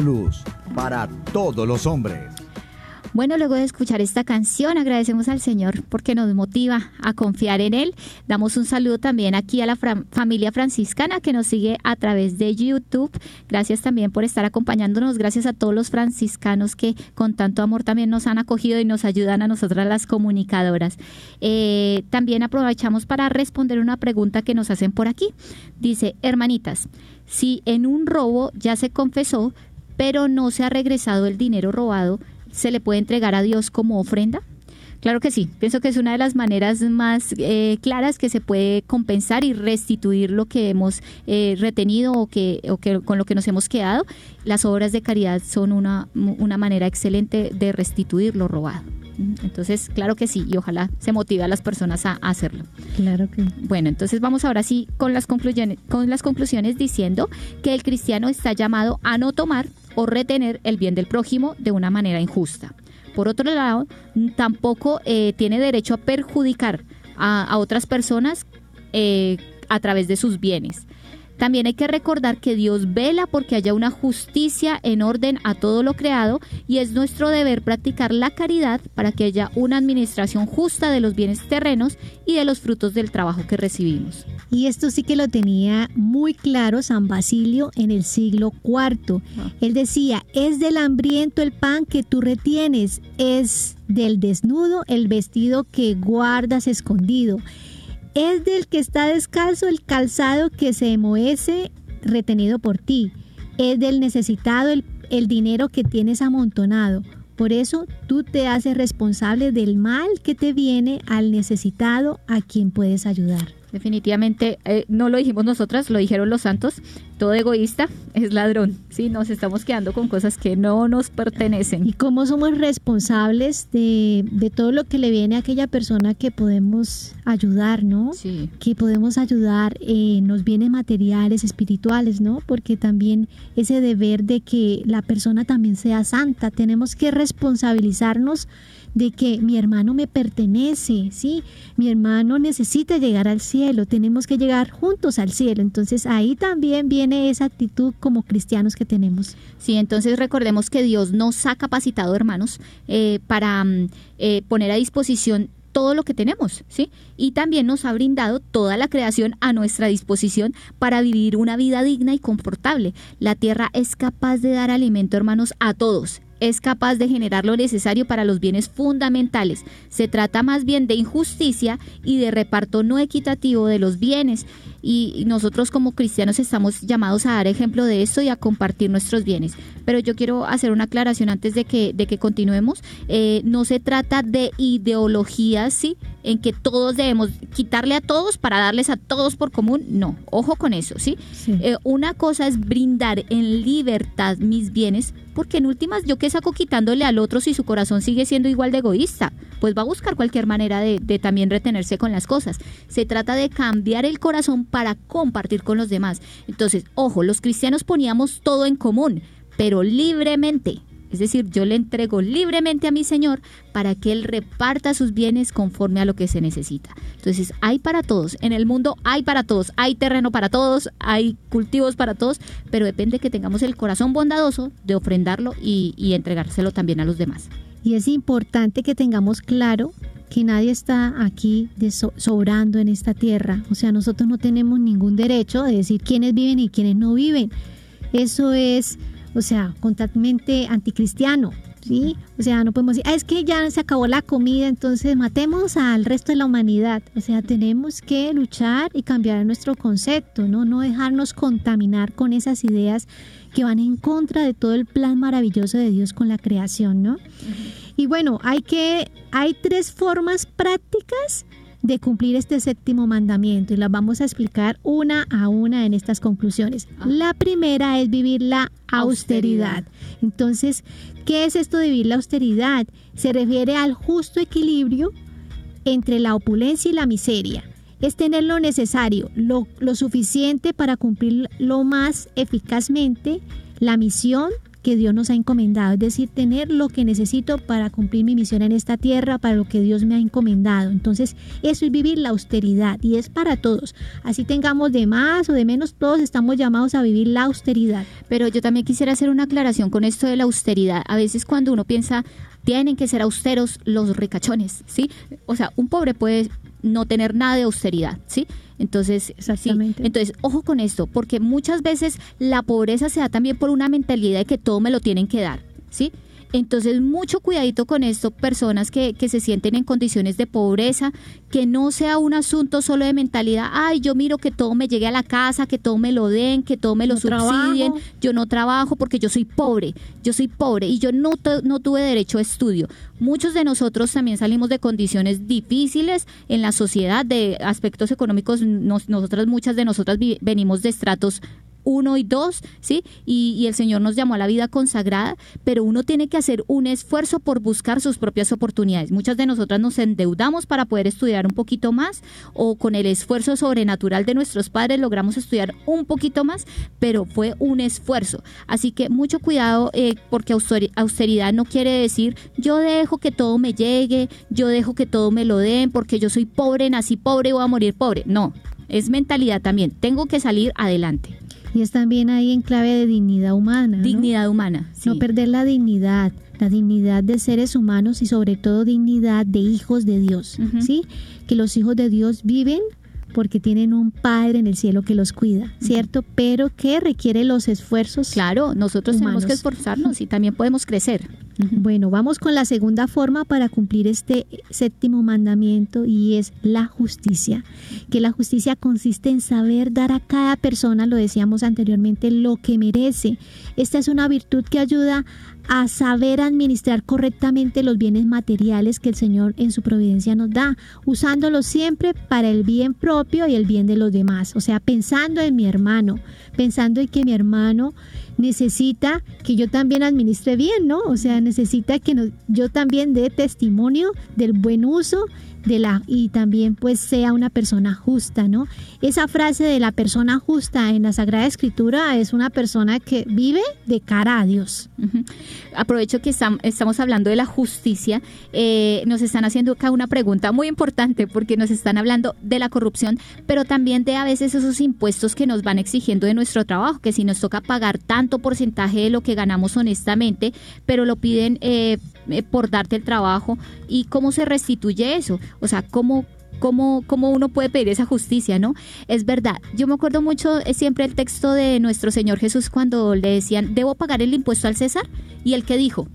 Luz para todos los hombres. Bueno, luego de escuchar esta canción, agradecemos al Señor porque nos motiva a confiar en Él. Damos un saludo también aquí a la familia franciscana que nos sigue a través de YouTube. Gracias también por estar acompañándonos. Gracias a todos los franciscanos que con tanto amor también nos han acogido y nos ayudan a nosotras las comunicadoras. Eh, también aprovechamos para responder una pregunta que nos hacen por aquí. Dice, hermanitas, si en un robo ya se confesó, pero no se ha regresado el dinero robado, se le puede entregar a Dios como ofrenda? Claro que sí, pienso que es una de las maneras más eh, claras que se puede compensar y restituir lo que hemos eh, retenido o que, o que con lo que nos hemos quedado. Las obras de caridad son una, una manera excelente de restituir lo robado. Entonces, claro que sí, y ojalá se motive a las personas a, hacerlo. Claro que. Bueno, entonces vamos ahora sí con las conclusiones, con las conclusiones diciendo que el cristiano está llamado a no tomar o retener el bien del prójimo de una manera injusta. Por otro lado, tampoco eh, tiene derecho a perjudicar a, otras personas eh, a través de sus bienes. También hay que recordar que Dios vela porque haya una justicia en orden a todo lo creado y es nuestro deber practicar la caridad para que haya una administración justa de los bienes terrenos y de los frutos del trabajo que recibimos. Y esto sí que lo tenía muy claro San Basilio en el siglo IV. Ah. Él decía, es del hambriento el pan que tú retienes, es del desnudo el vestido que guardas escondido. Es del que está descalzo el calzado que se emoece retenido por ti. Es del necesitado el, el dinero que tienes amontonado. Por eso tú te haces responsable del mal que te viene al necesitado a quien puedes ayudar. Definitivamente eh, no lo dijimos nosotras, lo dijeron los santos. Todo egoísta es ladrón. Sí, nos estamos quedando con cosas que no nos pertenecen. ¿Y cómo somos responsables de, de todo lo que le viene a aquella persona que podemos ayudar, ¿no? Sí. Que podemos ayudar, eh, nos viene materiales, espirituales, ¿no? Porque también ese deber de que la persona también sea santa, tenemos que responsabilizarnos de que mi hermano me pertenece, ¿sí? Mi hermano necesita llegar al cielo, tenemos que llegar juntos al cielo. Entonces ahí también viene esa actitud como cristianos que tenemos. Sí, entonces recordemos que Dios nos ha capacitado, hermanos, eh, para mm, eh, poner a disposición todo lo que tenemos, ¿sí? Y también nos ha brindado toda la creación a nuestra disposición para vivir una vida digna y confortable. La tierra es capaz de dar alimento, hermanos, a todos es capaz de generar lo necesario para los bienes fundamentales. Se trata más bien de injusticia y de reparto no equitativo de los bienes y nosotros como cristianos estamos llamados a dar ejemplo de esto y a compartir nuestros bienes. Pero yo quiero hacer una aclaración antes de que, de que continuemos. Eh, no se trata de ideologías, ¿sí? En que todos debemos quitarle a todos para darles a todos por común. No, ojo con eso, ¿sí? Eh, una cosa es brindar en libertad mis bienes, porque en últimas, ¿yo qué saco quitándole al otro si su corazón sigue siendo igual de egoísta? Pues va a buscar cualquier manera de, de también retenerse con las cosas. Se trata de cambiar el corazón para compartir con los demás. Entonces, ojo, los cristianos poníamos todo en común, pero libremente. Es decir, yo le entrego libremente a mi Señor para que Él reparta sus bienes conforme a lo que se necesita. Entonces, hay para todos. En el mundo hay para todos. Hay terreno para todos, hay cultivos para todos, pero depende que tengamos el corazón bondadoso de ofrendarlo y, y entregárselo también a los demás. Y es importante que tengamos claro que nadie está aquí sobrando en esta tierra. O sea, nosotros no tenemos ningún derecho de decir quiénes viven y quiénes no viven. Eso es, o sea, totalmente anticristiano. ¿Sí? O sea, no podemos decir, ah, es que ya se acabó la comida, entonces matemos al resto de la humanidad. O sea, tenemos que luchar y cambiar nuestro concepto, ¿no? No dejarnos contaminar con esas ideas que van en contra de todo el plan maravilloso de Dios con la creación, ¿no? Y bueno, hay que hay tres formas prácticas de cumplir este séptimo mandamiento y las vamos a explicar una a una en estas conclusiones. Ah. La primera es vivir la austeridad. Entonces, ¿qué es esto de vivir la austeridad? Se refiere al justo equilibrio entre la opulencia y la miseria. Es tener lo necesario, lo, lo suficiente para cumplir lo más eficazmente la misión que Dios nos ha encomendado, es decir, tener lo que necesito para cumplir mi misión en esta tierra, para lo que Dios me ha encomendado. Entonces, eso es vivir la austeridad y es para todos. Así tengamos de más o de menos, todos estamos llamados a vivir la austeridad. Pero yo también quisiera hacer una aclaración con esto de la austeridad. A veces cuando uno piensa, tienen que ser austeros los ricachones, ¿sí? O sea, un pobre puede no tener nada de austeridad, ¿sí? Entonces, Exactamente. entonces, ojo con esto, porque muchas veces la pobreza se da también por una mentalidad de que todo me lo tienen que dar, ¿sí? Entonces, mucho cuidadito con esto, personas que, que se sienten en condiciones de pobreza, que no sea un asunto solo de mentalidad, ay, yo miro que todo me llegue a la casa, que todo me lo den, que todo me lo No subsidien, trabajo. yo no trabajo porque yo soy pobre, yo soy pobre y yo no, no tuve derecho a estudio. Muchos de nosotros también salimos de condiciones difíciles en la sociedad, de aspectos económicos, nos- nosotras, muchas de nosotras vi- venimos de estratos uno y dos, ¿sí? Y, el Señor nos llamó a la vida consagrada, pero uno tiene que hacer un esfuerzo por buscar sus propias oportunidades. Muchas de nosotras nos endeudamos para poder estudiar un poquito más o con el esfuerzo sobrenatural de nuestros padres logramos estudiar un poquito más, pero fue un esfuerzo. Así que mucho cuidado eh, porque austeri- austeridad no quiere decir yo dejo que todo me llegue, yo dejo que todo me lo den porque yo soy pobre, nací pobre, voy a morir pobre. No, es mentalidad también. Tengo que salir adelante. Y es también ahí en clave de dignidad humana. ¿no? Dignidad humana. sí. No perder la dignidad, la dignidad de seres humanos y sobre todo dignidad de hijos de Dios. ¿sí? Que los hijos de Dios viven porque tienen un Padre en el cielo que los cuida, ¿cierto? Pero que requiere los esfuerzos. Claro, nosotros tenemos que esforzarnos y también podemos crecer. Bueno, vamos con la segunda forma para cumplir este séptimo mandamiento y es la justicia. Que la justicia consiste en saber dar a cada persona, lo decíamos anteriormente, lo que merece. Esta es una virtud que ayuda a saber administrar correctamente los bienes materiales que el Señor en su providencia nos da, usándolos siempre para el bien propio y el bien de los demás. O sea, pensando en mi hermano, pensando en que mi hermano necesita que yo también administre bien, ¿no? O sea, necesita que yo también dé testimonio del buen uso de la y también pues sea una persona justa, ¿no? Esa frase de la persona justa en la Sagrada Escritura es una persona que vive de cara a Dios. Aprovecho que estam- estamos hablando de la justicia. eh, nos están haciendo acá una pregunta muy importante porque nos están hablando de la corrupción, pero también de a veces esos impuestos que nos van exigiendo de nuestro trabajo, que si nos toca pagar tanto porcentaje de lo que ganamos honestamente, pero lo piden eh, por darte el trabajo y cómo se restituye eso. O sea, cómo... Cómo, cómo uno puede pedir esa justicia, ¿no? Es verdad. Yo me acuerdo mucho eh, siempre el texto de nuestro Señor Jesús cuando le decían, ¿debo pagar el impuesto al César? Y el que dijo,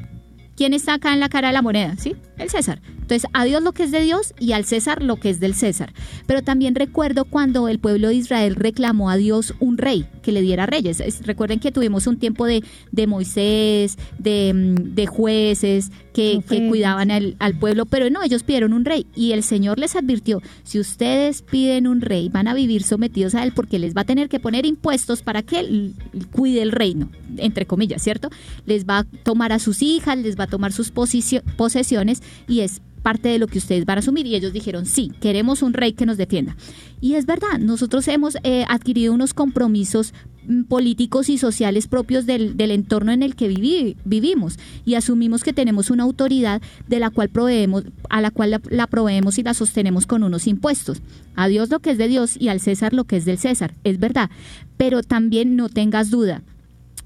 ¿quién está acá en la cara de la moneda? ¿Sí? El César. Entonces, a Dios lo que es de Dios y al César lo que es del César. Pero también recuerdo cuando el pueblo de Israel reclamó a Dios un rey que le diera reyes. Es- recuerden que tuvimos un tiempo de, de Moisés, de, mm, de jueces que, que cuidaban al, al pueblo, pero no, ellos pidieron un rey y el Señor les advirtió, si ustedes piden un rey, van a vivir sometidos a él porque les va a tener que poner impuestos para que él cuide el reino, entre comillas, ¿cierto? Les va a tomar a sus hijas, les va a tomar sus posesiones y es parte de lo que ustedes van a asumir y ellos dijeron sí, queremos un rey que nos defienda. Y es verdad, nosotros hemos eh, adquirido unos compromisos mm, políticos y sociales propios del, del entorno en el que vivi- vivimos y asumimos que tenemos una autoridad de la cual proveemos, a la cual la, la proveemos y la sostenemos con unos impuestos. A Dios lo que es de Dios y al César lo que es del César, es verdad. Pero también no tengas duda,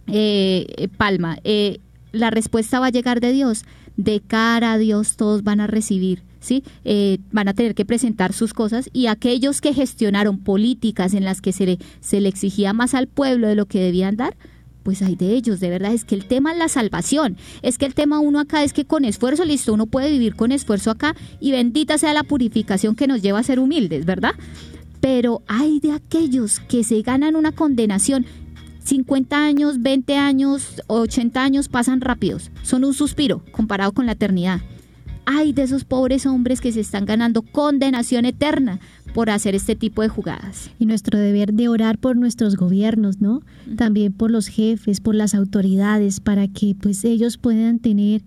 eh, eh, Palma, eh, la respuesta va a llegar de Dios. De cara a Dios todos van a recibir, ¿sí? Eh, van a tener que presentar sus cosas y aquellos que gestionaron políticas en las que se le, se le exigía más al pueblo de lo que debían dar, pues hay de ellos, de verdad, es que el tema es la salvación, es que el tema uno acá es que con esfuerzo, listo, uno puede vivir con esfuerzo acá y bendita sea la purificación que nos lleva a ser humildes, ¿verdad? Pero hay de aquellos que se ganan una condenación 50 años, 20 años, 80 años pasan rápidos. Son un suspiro comparado con la eternidad. Ay de esos pobres hombres que se están ganando condenación eterna por hacer este tipo de jugadas. Y nuestro deber de orar por nuestros gobiernos, ¿no? También por los jefes, por las autoridades, para que pues ellos puedan tener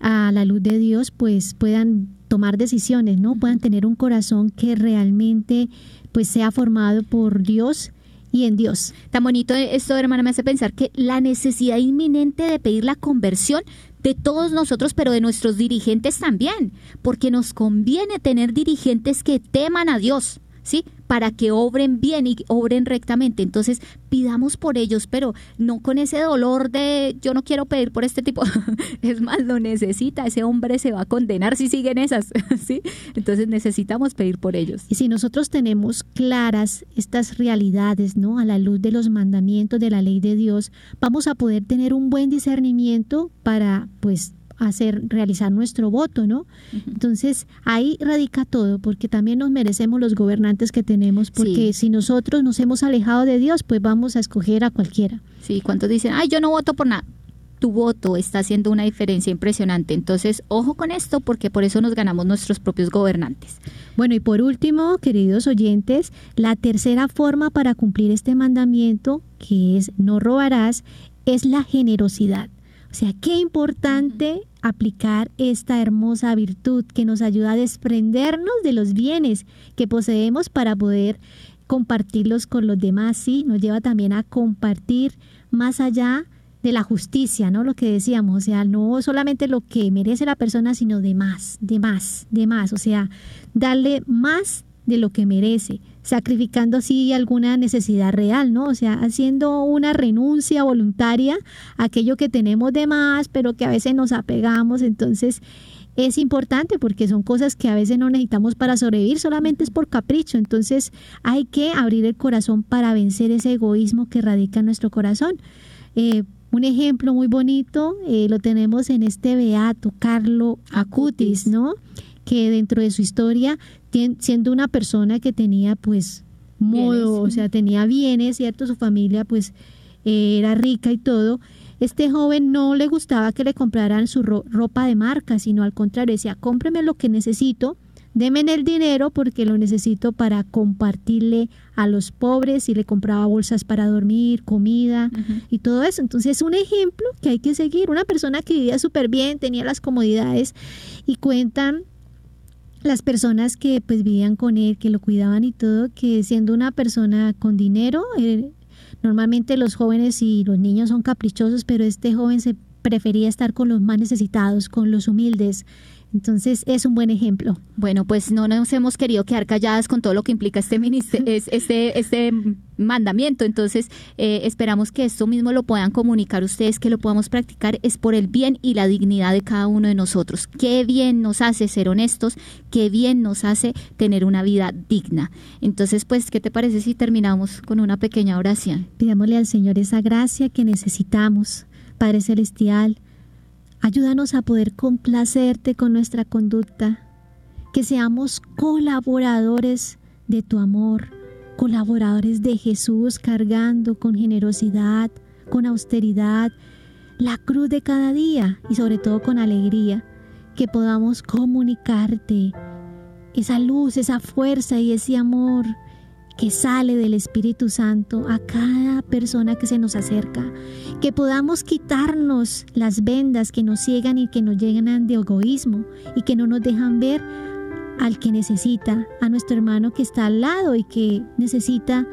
a la luz de Dios, pues puedan tomar decisiones, ¿no? Puedan tener un corazón que realmente pues sea formado por Dios y en Dios. Tan bonito esto, hermana, me hace pensar que la necesidad inminente de pedir la conversión de todos nosotros, pero de nuestros dirigentes también, porque nos conviene tener dirigentes que teman a Dios, ¿sí? Para que obren bien y obren rectamente. Entonces, pidamos por ellos, pero no con ese dolor de yo no quiero pedir por este tipo. (laughs) es más, lo necesita. Ese hombre se va a condenar si siguen esas, (laughs) ¿sí? Entonces, necesitamos pedir por ellos. Y si nosotros tenemos claras estas realidades, ¿no? A la luz de los mandamientos de la ley de Dios, vamos a poder tener un buen discernimiento para, pues, hacer realizar nuestro voto, ¿no? Entonces, ahí radica todo, porque también nos merecemos los gobernantes que tenemos, porque si nosotros nos hemos alejado de Dios, pues vamos a escoger a cualquiera. Sí, ¿cuántos dicen, ay, yo no voto por nada? Tu voto está haciendo una diferencia impresionante. Entonces, ojo con esto, porque por eso nos ganamos nuestros propios gobernantes. Bueno, y por último, queridos oyentes, la tercera forma para cumplir este mandamiento, que es no robarás, es la generosidad. O sea, qué importante aplicar esta hermosa virtud que nos ayuda a desprendernos de los bienes que poseemos para poder compartirlos con los demás, sí, nos lleva también a compartir más allá de la justicia, ¿no? Lo que decíamos, o sea, no solamente lo que merece la persona, sino de más, de más, de más, o sea, darle más de lo que merece, sacrificando así alguna necesidad real, ¿no? O sea, haciendo una renuncia voluntaria a aquello que tenemos de más, pero que a veces nos apegamos, entonces es importante porque son cosas que a veces no necesitamos para sobrevivir, solamente es por capricho, entonces hay que abrir el corazón para vencer ese egoísmo que radica en nuestro corazón. Eh, un ejemplo muy bonito eh, lo tenemos en este beato, Carlo Acutis, ¿no? Que dentro de su historia siendo una persona que tenía pues modo, o sea, tenía bienes, ¿cierto? Su familia pues era rica y todo. Este joven no le gustaba que le compraran su ropa de marca, sino al contrario, decía, cómpreme lo que necesito, deme el dinero porque lo necesito para compartirle a los pobres y le compraba bolsas para dormir, comida y todo eso. Entonces es un ejemplo que hay que seguir. Una persona que vivía súper bien, tenía las comodidades y cuentan las personas que pues vivían con él, que lo cuidaban y todo, que siendo una persona con dinero, eh, normalmente los jóvenes y los niños son caprichosos, pero este joven se prefería estar con los más necesitados, con los humildes, entonces es un buen ejemplo. Bueno, pues no nos hemos querido quedar calladas con todo lo que implica este (laughs) este, este mandamiento. Entonces eh, esperamos que esto mismo lo puedan comunicar ustedes, que lo podamos practicar. Es por el bien y la dignidad de cada uno de nosotros. Qué bien nos hace ser honestos, qué bien nos hace tener una vida digna. Entonces, pues, ¿qué te parece si terminamos con una pequeña oración? Pidámosle al Señor esa gracia que necesitamos, Padre Celestial Ayúdanos a poder complacerte con nuestra conducta, que seamos colaboradores de tu amor, colaboradores de Jesús cargando con generosidad, con austeridad, la cruz de cada día y sobre todo con alegría, que podamos comunicarte esa luz, esa fuerza y ese amor que sale del Espíritu Santo a cada persona que se nos acerca, que podamos quitarnos las vendas que nos ciegan y que nos llenan de egoísmo y que no nos dejan ver al que necesita, a nuestro hermano que está al lado y que necesita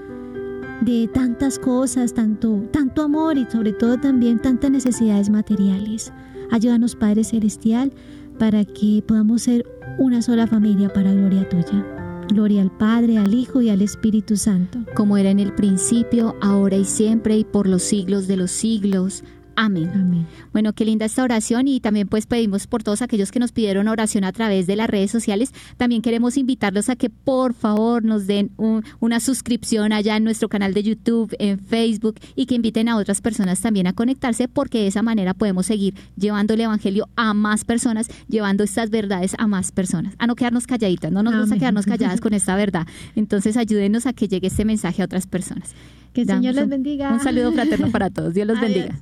de tantas cosas, tanto, tanto amor y sobre todo también tantas necesidades materiales. Ayúdanos Padre Celestial para que podamos ser una sola familia para gloria tuya. Gloria al Padre, al Hijo y al Espíritu Santo. Como era en el principio, ahora y siempre y por los siglos de los siglos. Amén. Bueno, qué linda esta oración y también pues pedimos por todos aquellos que nos pidieron oración a través de las redes sociales. También queremos invitarlos a que por favor nos den una suscripción allá en nuestro canal de YouTube, en Facebook y que inviten a otras personas también a conectarse porque de esa manera podemos seguir llevando el Evangelio a más personas, llevando estas verdades a más personas, a no quedarnos calladitas, no nos vamos a quedarnos calladas con (laughs) esta verdad. Entonces ayúdenos a que llegue este mensaje a otras personas. Que el Señor les bendiga. Un saludo fraterno para (laughs) todos. Dios los bendiga.